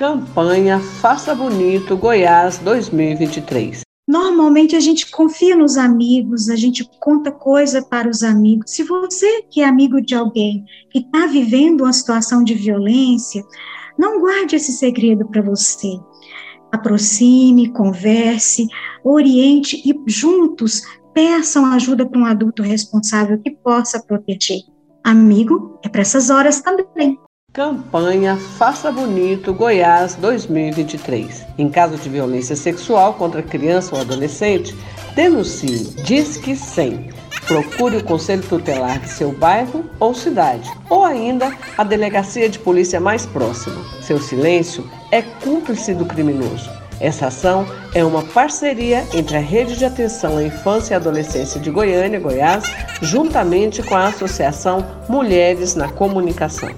Campanha Faça Bonito Goiás 2023. Normalmente a gente confia nos amigos, a gente conta coisa para os amigos. Se você que é amigo de alguém que está vivendo uma situação de violência, não guarde esse segredo para você. Aproxime, converse, oriente e juntos peçam ajuda para um adulto responsável que possa proteger. Amigo é para essas horas também. Campanha Faça Bonito Goiás 2023. Em caso de violência sexual contra criança ou adolescente, denuncie Disque 100. Procure o Conselho Tutelar de seu bairro ou cidade, ou ainda a delegacia de polícia mais próxima. Seu silêncio é cúmplice do criminoso. Essa ação é uma parceria entre a Rede de Atenção à Infância e Adolescência de Goiânia, Goiás, juntamente com a Associação Mulheres na Comunicação.